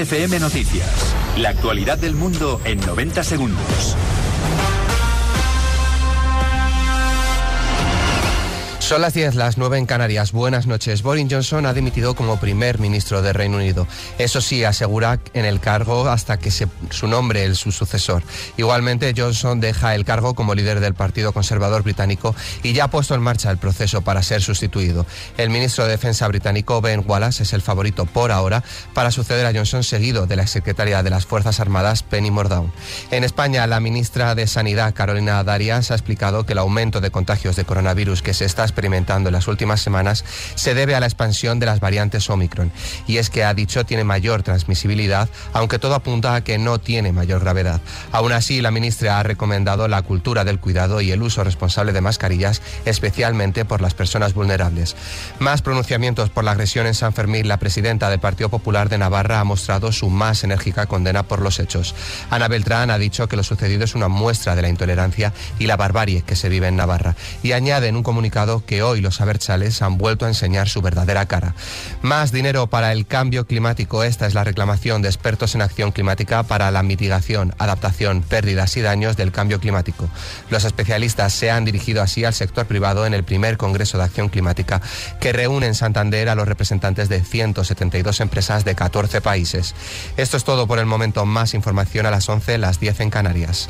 FM Noticias. La actualidad del mundo en 90 segundos. Son las 10, las 9 en Canarias. Buenas noches. Boris Johnson ha dimitido como primer ministro de Reino Unido. Eso sí, asegura en el cargo hasta que se, su nombre el su sucesor. Igualmente, Johnson deja el cargo como líder del Partido Conservador británico y ya ha puesto en marcha el proceso para ser sustituido. El ministro de Defensa británico, Ben Wallace, es el favorito por ahora para suceder a Johnson, seguido de la secretaria de las Fuerzas Armadas, Penny Mordaunt. En España, la ministra de Sanidad, Carolina Darias, ha explicado que el aumento de contagios de coronavirus que se está experimentando en las últimas semanas se debe a la expansión de las variantes Omicron. Y es que ha dicho tiene mayor transmisibilidad, aunque todo apunta a que no tiene mayor gravedad. Aún así, la ministra ha recomendado la cultura del cuidado y el uso responsable de mascarillas, especialmente por las personas vulnerables. Más pronunciamientos por la agresión en San Fermín, la presidenta del Partido Popular de Navarra ha mostrado su más enérgica condena por los hechos. Ana Beltrán ha dicho que lo sucedido es una muestra de la intolerancia y la barbarie que se vive en Navarra y añade en un comunicado que hoy los abertzales han vuelto a enseñar su verdadera cara. Más dinero para el cambio climático. Esta es la reclamación de expertos en acción climática para la mitigación, adaptación, pérdidas y daños del cambio climático. Los especialistas se han dirigido así al sector privado en el primer Congreso de Acción Climática que reúne en Santander a los representantes de 172 empresas de 14 países. Esto es todo por el momento. Más información a las 11, las 10 en Canarias.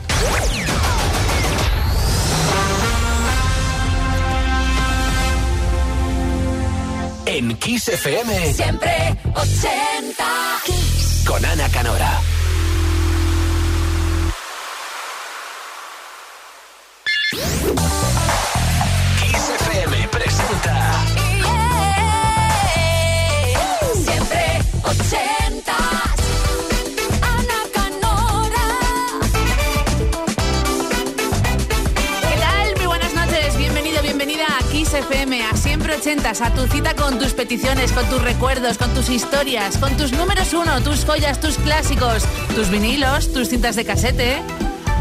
En Kiss FM. Siempre 80. Con Ana Canora. FM, a Siempre Ochentas, a tu cita con tus peticiones, con tus recuerdos, con tus historias, con tus números uno, tus joyas, tus clásicos, tus vinilos, tus cintas de casete.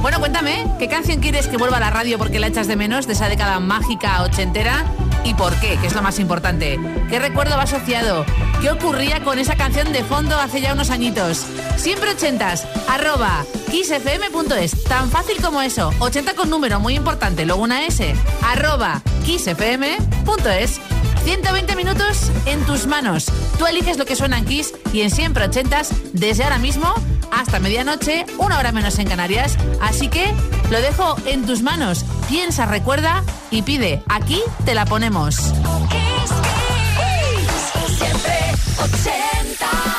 Bueno, cuéntame, ¿qué canción quieres que vuelva a la radio porque la echas de menos de esa década mágica ochentera? ¿Y por qué? Que es lo más importante. ¿Qué recuerdo va asociado? ¿Qué ocurría con esa canción de fondo hace ya unos añitos? Siempre ochentas, arroba kissfm.es. Tan fácil como eso. 80 con número, muy importante, luego una S. Arroba kissfm.es. 120 minutos en tus manos. Tú eliges lo que suena en Kiss y en siempre ochentas, desde ahora mismo hasta medianoche, una hora menos en Canarias. Así que lo dejo en tus manos. Piensa, recuerda y pide. Aquí te la ponemos. Kiss, Kiss. Siempre 80.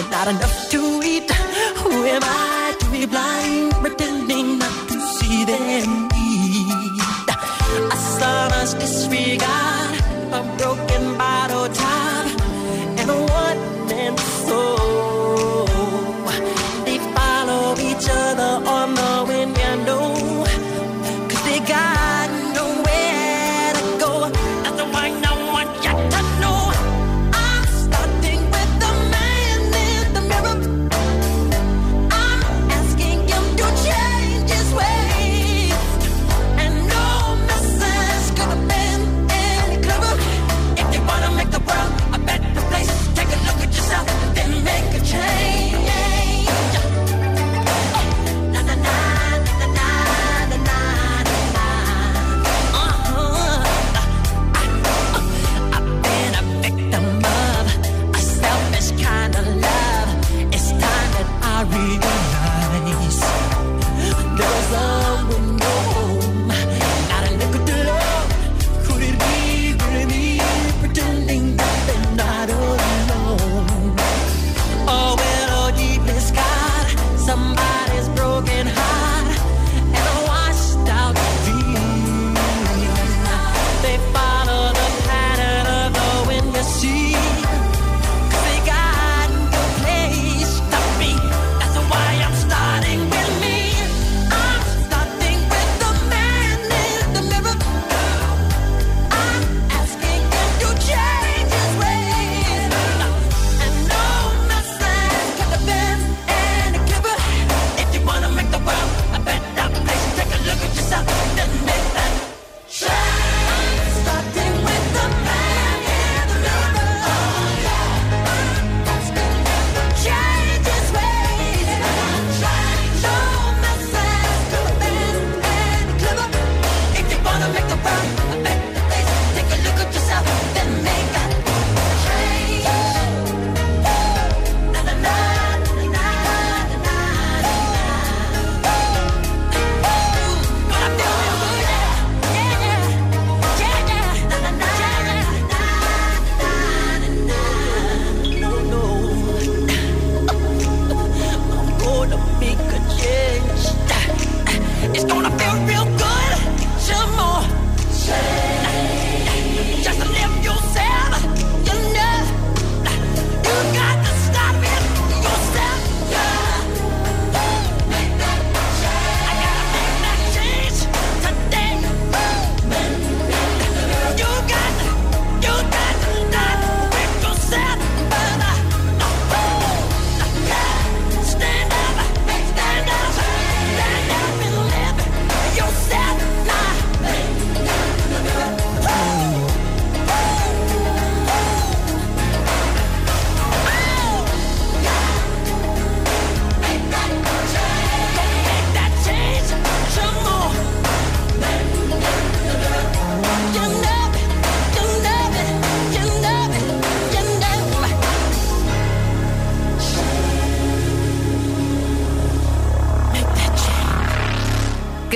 with not enough to eat. Who am I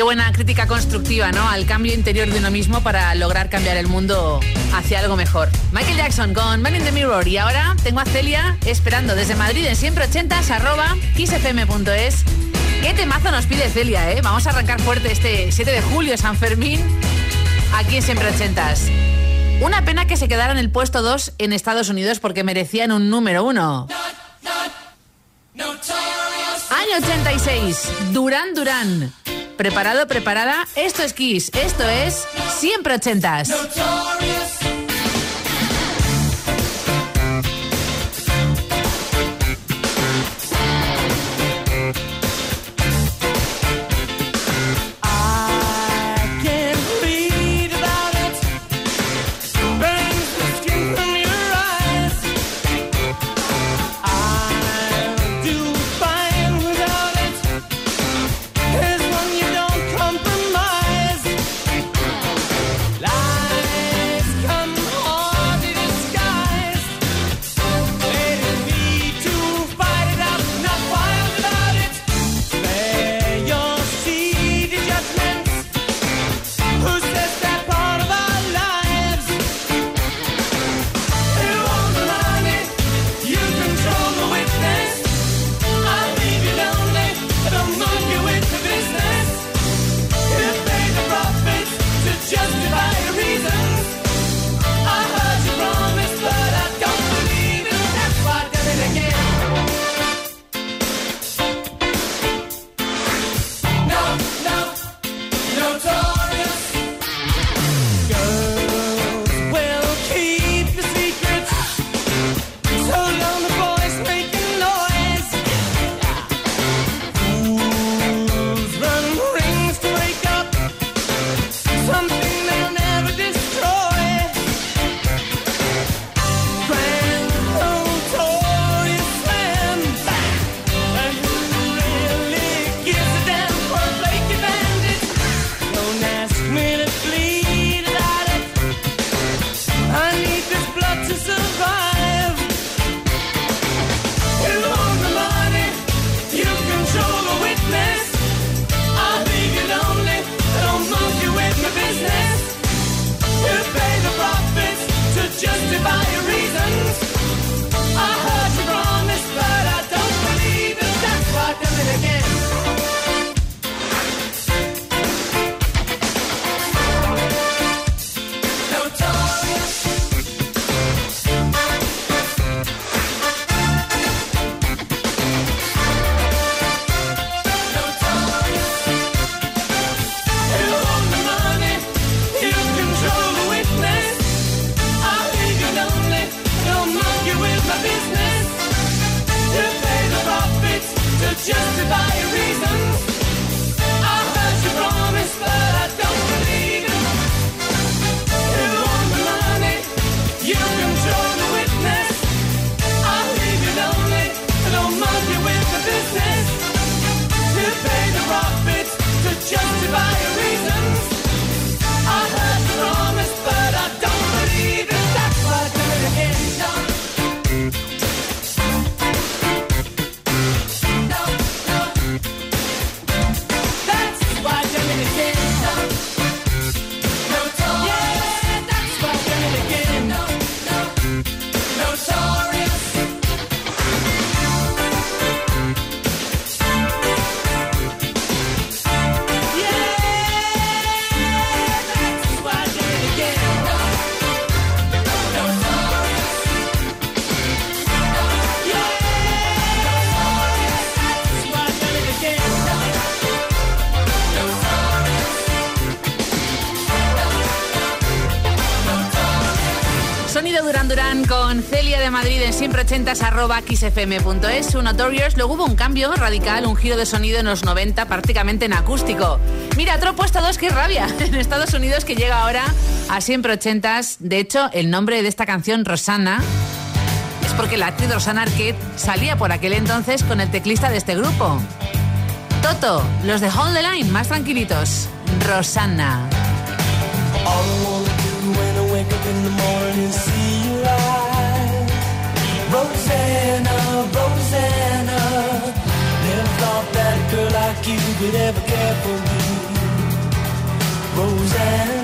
buena crítica constructiva, ¿no? Al cambio interior de uno mismo para lograr cambiar el mundo hacia algo mejor. Michael Jackson con Man in the Mirror. Y ahora tengo a Celia esperando desde Madrid en siempre 80 arroba kissfm.es. ¿Qué temazo nos pide Celia, eh? Vamos a arrancar fuerte este 7 de julio, San Fermín, aquí en siempre 80 Una pena que se quedara en el puesto 2 en Estados Unidos porque merecían un número 1. Año 86, Durán Durán. Preparado, preparada, esto es Kiss, esto es Siempre Ochentas. xfm.es. Notorious. Luego hubo un cambio radical, un giro de sonido en los 90, prácticamente en acústico. Mira, otro puesto dos, qué rabia. En Estados Unidos que llega ahora a siempre ochentas. De hecho, el nombre de esta canción, Rosanna, es porque la actriz Rosana Arquette salía por aquel entonces con el teclista de este grupo. Toto, los de Hold the Line, más tranquilitos. Rise. Rosanna, Rosanna. Never thought that a girl like you could ever care for me. Rosanna.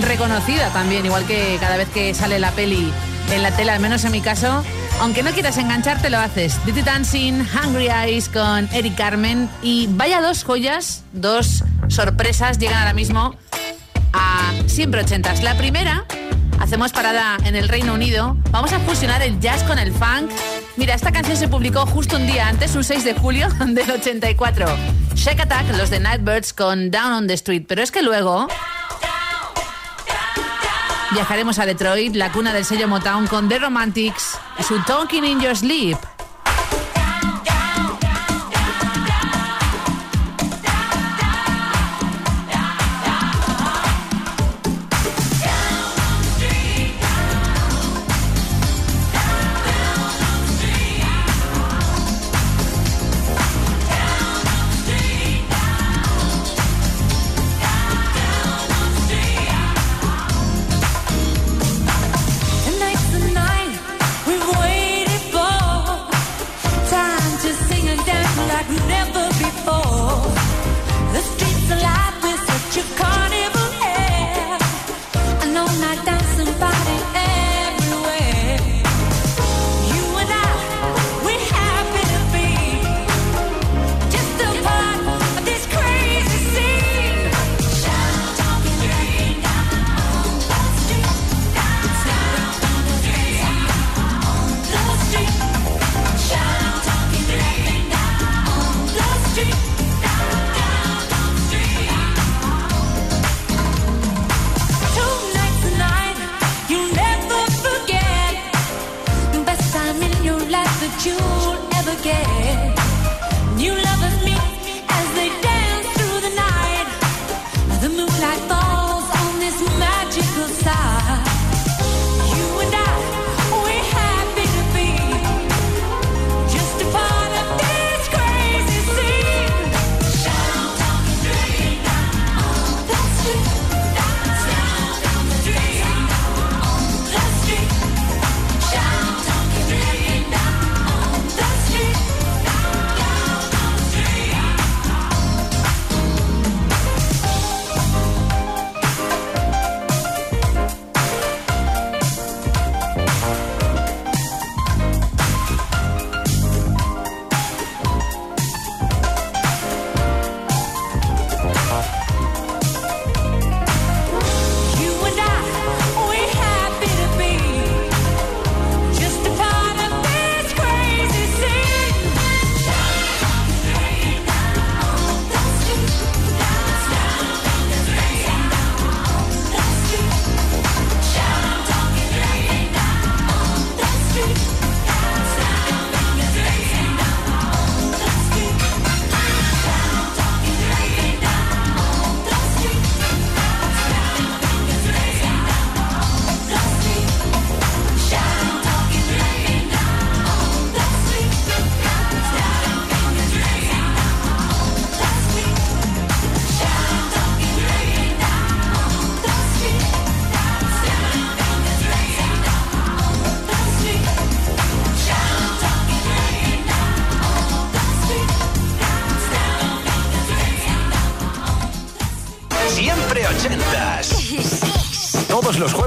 Reconocida también, igual que cada vez que sale la peli en la tela, al menos en mi caso. Aunque no quieras engancharte, lo haces. Dirty Dancing, Hungry Eyes con Eric Carmen. Y vaya dos joyas, dos sorpresas llegan ahora mismo a siempre ochentas. La primera, hacemos parada en el Reino Unido. Vamos a fusionar el jazz con el funk. Mira, esta canción se publicó justo un día antes, un 6 de julio del 84. Shack Attack, los de Nightbirds con Down on the Street. Pero es que luego viajaremos a Detroit, la cuna del sello Motown, con The Romantics y su Talking in Your Sleep.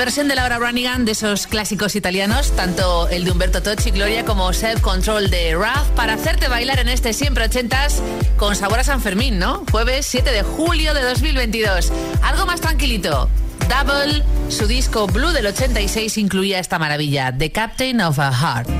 versión de Laura Branigan de esos clásicos italianos, tanto el de Humberto Tocci, Gloria, como Self Control de Raf, para hacerte bailar en este siempre ochentas con sabor a San Fermín, ¿no? Jueves 7 de julio de 2022. Algo más tranquilito. Double, su disco Blue del 86 incluía esta maravilla, The Captain of a Heart.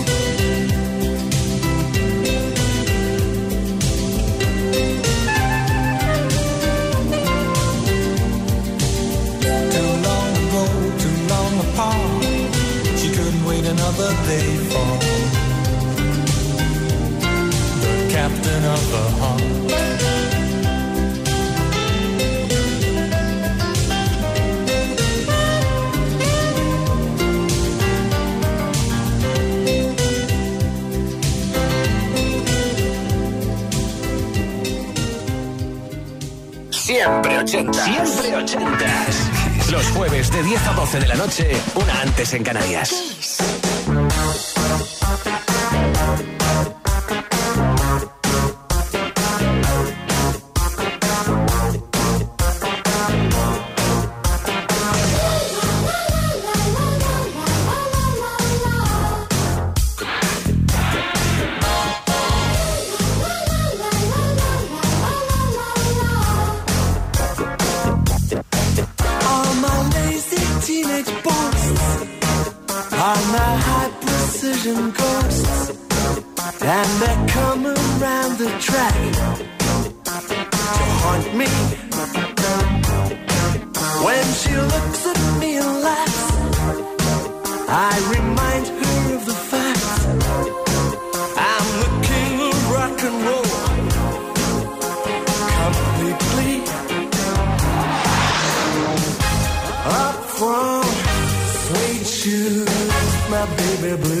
Another day for the captain of her heart. Siempre ochentas. Siempre ochentas. Los jueves de 10 a 12 de la noche, una antes en Canarias. When she looks at me and laughs, I remind her of the fact I'm the king of rock and roll, completely up from sweet shoes, my baby blues.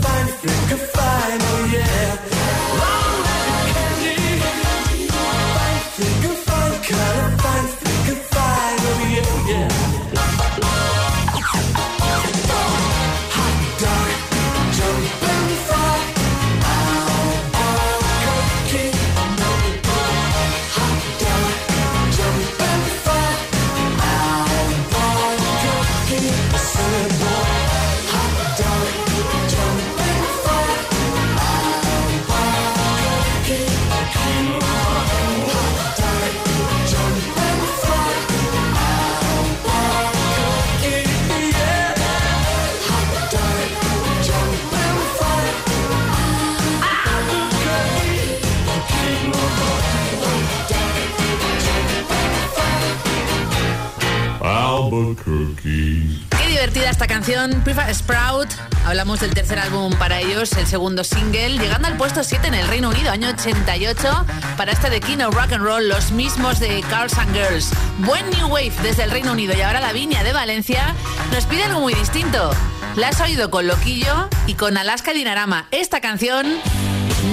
Qué divertida esta canción, Prefa Sprout. Hablamos del tercer álbum para ellos, el segundo single, llegando al puesto 7 en el Reino Unido, año 88, para este de Kino Rock and Roll, los mismos de Cars and Girls. Buen New Wave desde el Reino Unido y ahora la Viña de Valencia nos pide algo muy distinto. La has oído con Loquillo y con Alaska Dinarama. Esta canción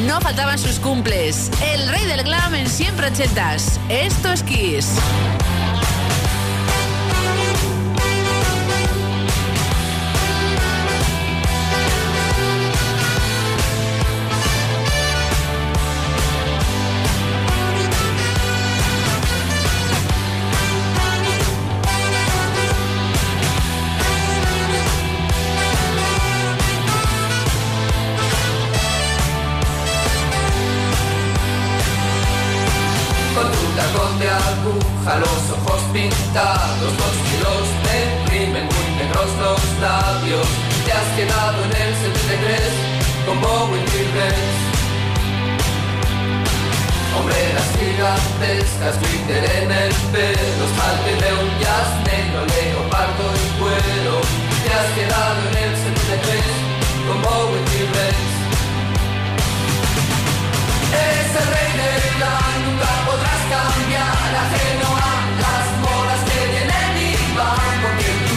no faltaba en sus cumples. El rey del glam en siempre ochentas. Esto es Kiss. Los ojos pintados, dos kilos de crimen, muy negros los labios. Te has quedado en el 73 con Bowen Williams. Hombreras gigantescas, glitter en el pelo, esmalte de un jazz negro, leopardo y cuero. Te has quedado en el 73 con Bowen Williams. Eres el rey del glam, nunca podrás cambiar. Ajeno a las modas que vienen y van porque tú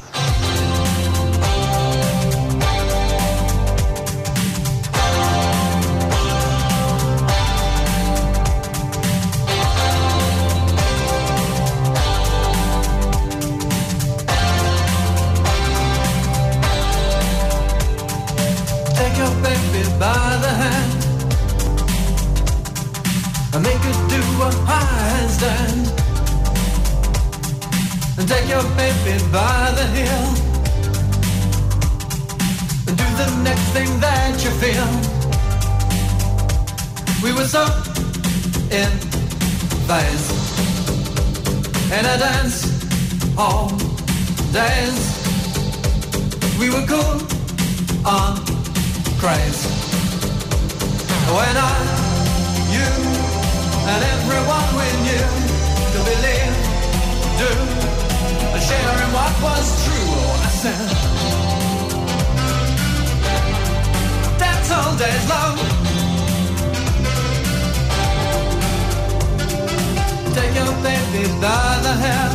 Your by the and do the next thing that you feel. We were so in phase in a dance all days. We were cool on craze. When I, you, and everyone we knew in what was true. Oh, I said, that's all days long. Take your baby by the hair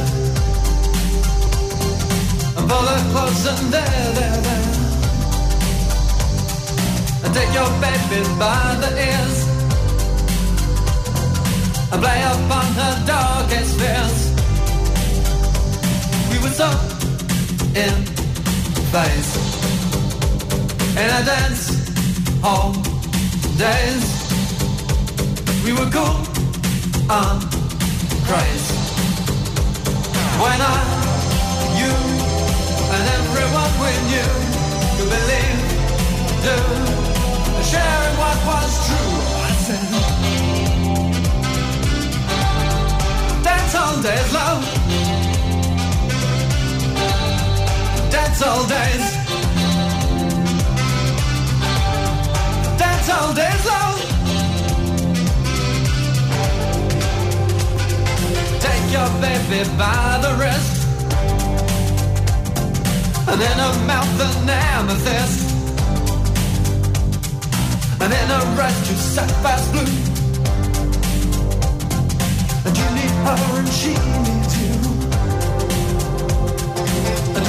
and pull her close and there, there, there. And take your baby by the ears And play upon her darkest fears We were so in phase In a dance hall days We were cool on craze When I, you, and everyone we knew Could believe, do sharing what was true. I said, dance all days, love. Dance all days. Dance all days, love. Take your baby by the wrist. And in her mouth an amethyst. And in a red to sapphire blue And you need her and she needs you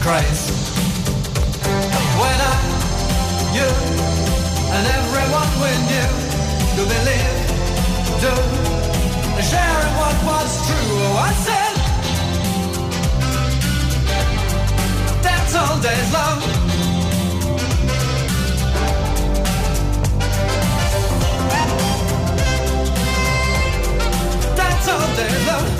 craze. When I, you, and everyone we knew to believe, do, sharing what was true. Oh, I said, dance all days long. That's all day long.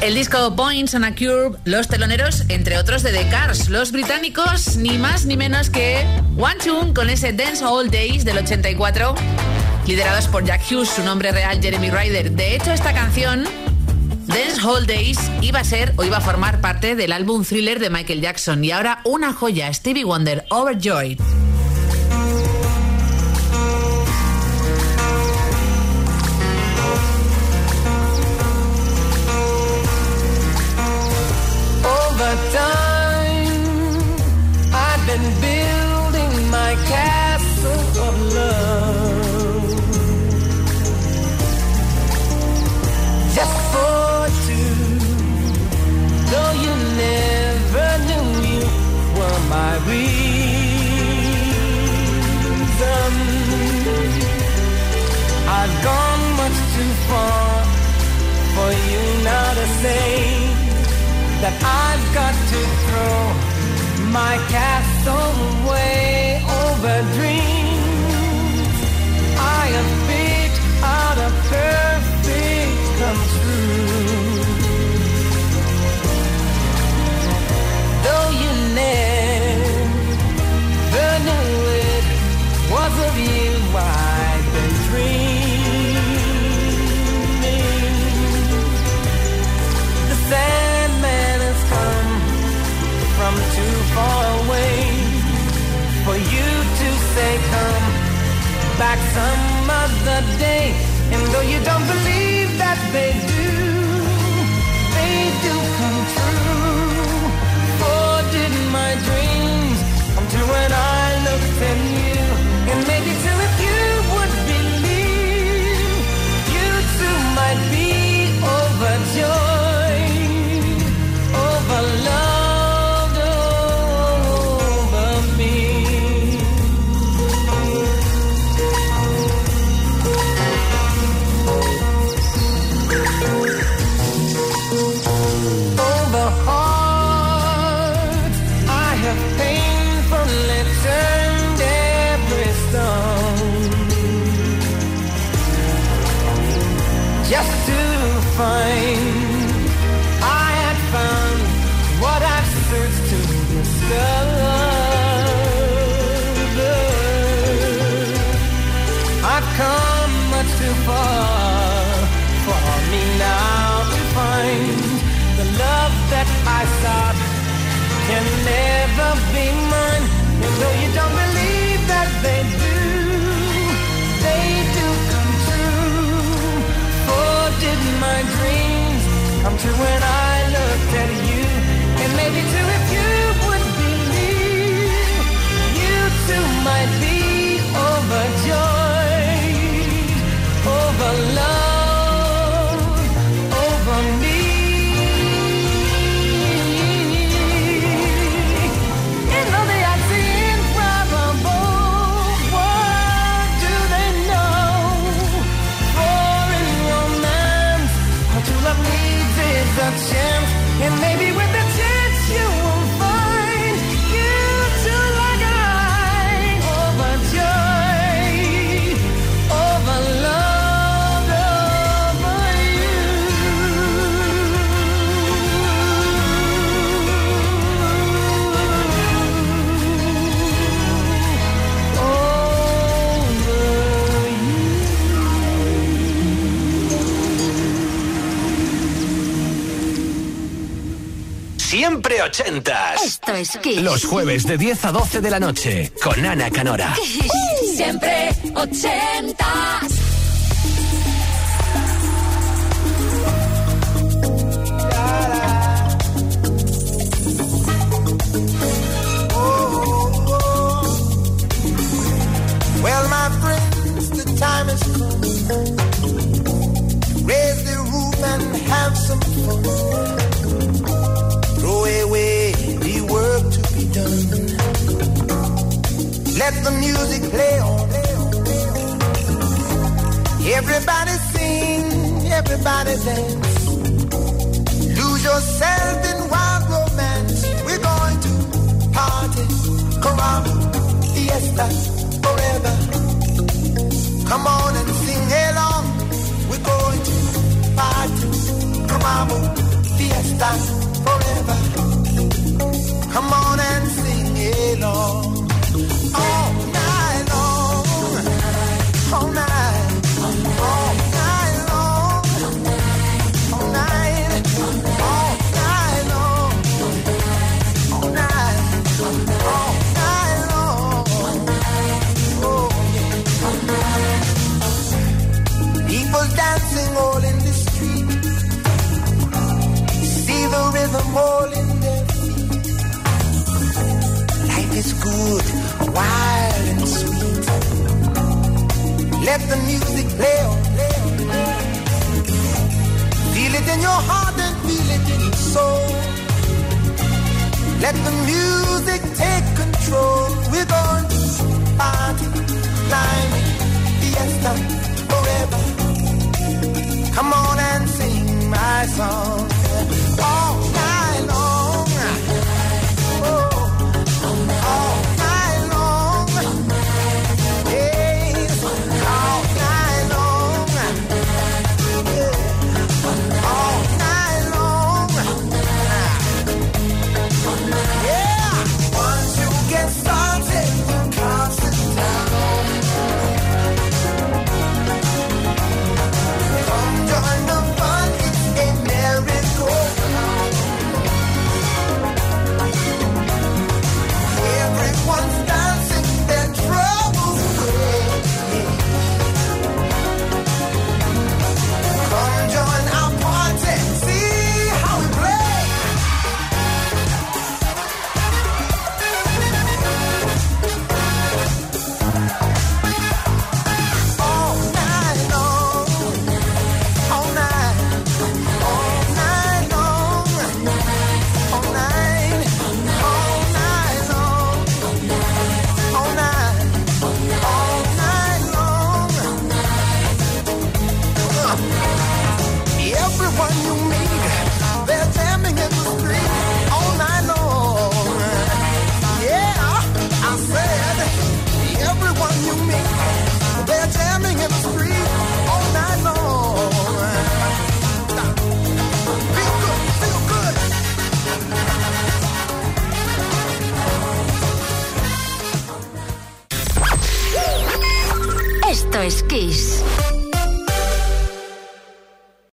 El disco Points on a Curve, los teloneros, entre otros de The Cars, los británicos, ni más ni menos que One Tune con ese Dance All Days del 84, liderados por Jack Hughes, su nombre real Jeremy Ryder. De hecho, esta canción, Dance All Days, iba a ser o iba a formar parte del álbum thriller de Michael Jackson. Y ahora una joya, Stevie Wonder, Overjoyed. that I've got to throw my castle away over dreams. Though you don't believe that, baby when I ochentas. Esto es Kiss. Los jueves de 10 a 12 de la noche con Ana Canora. Kiss. Siempre ochenta.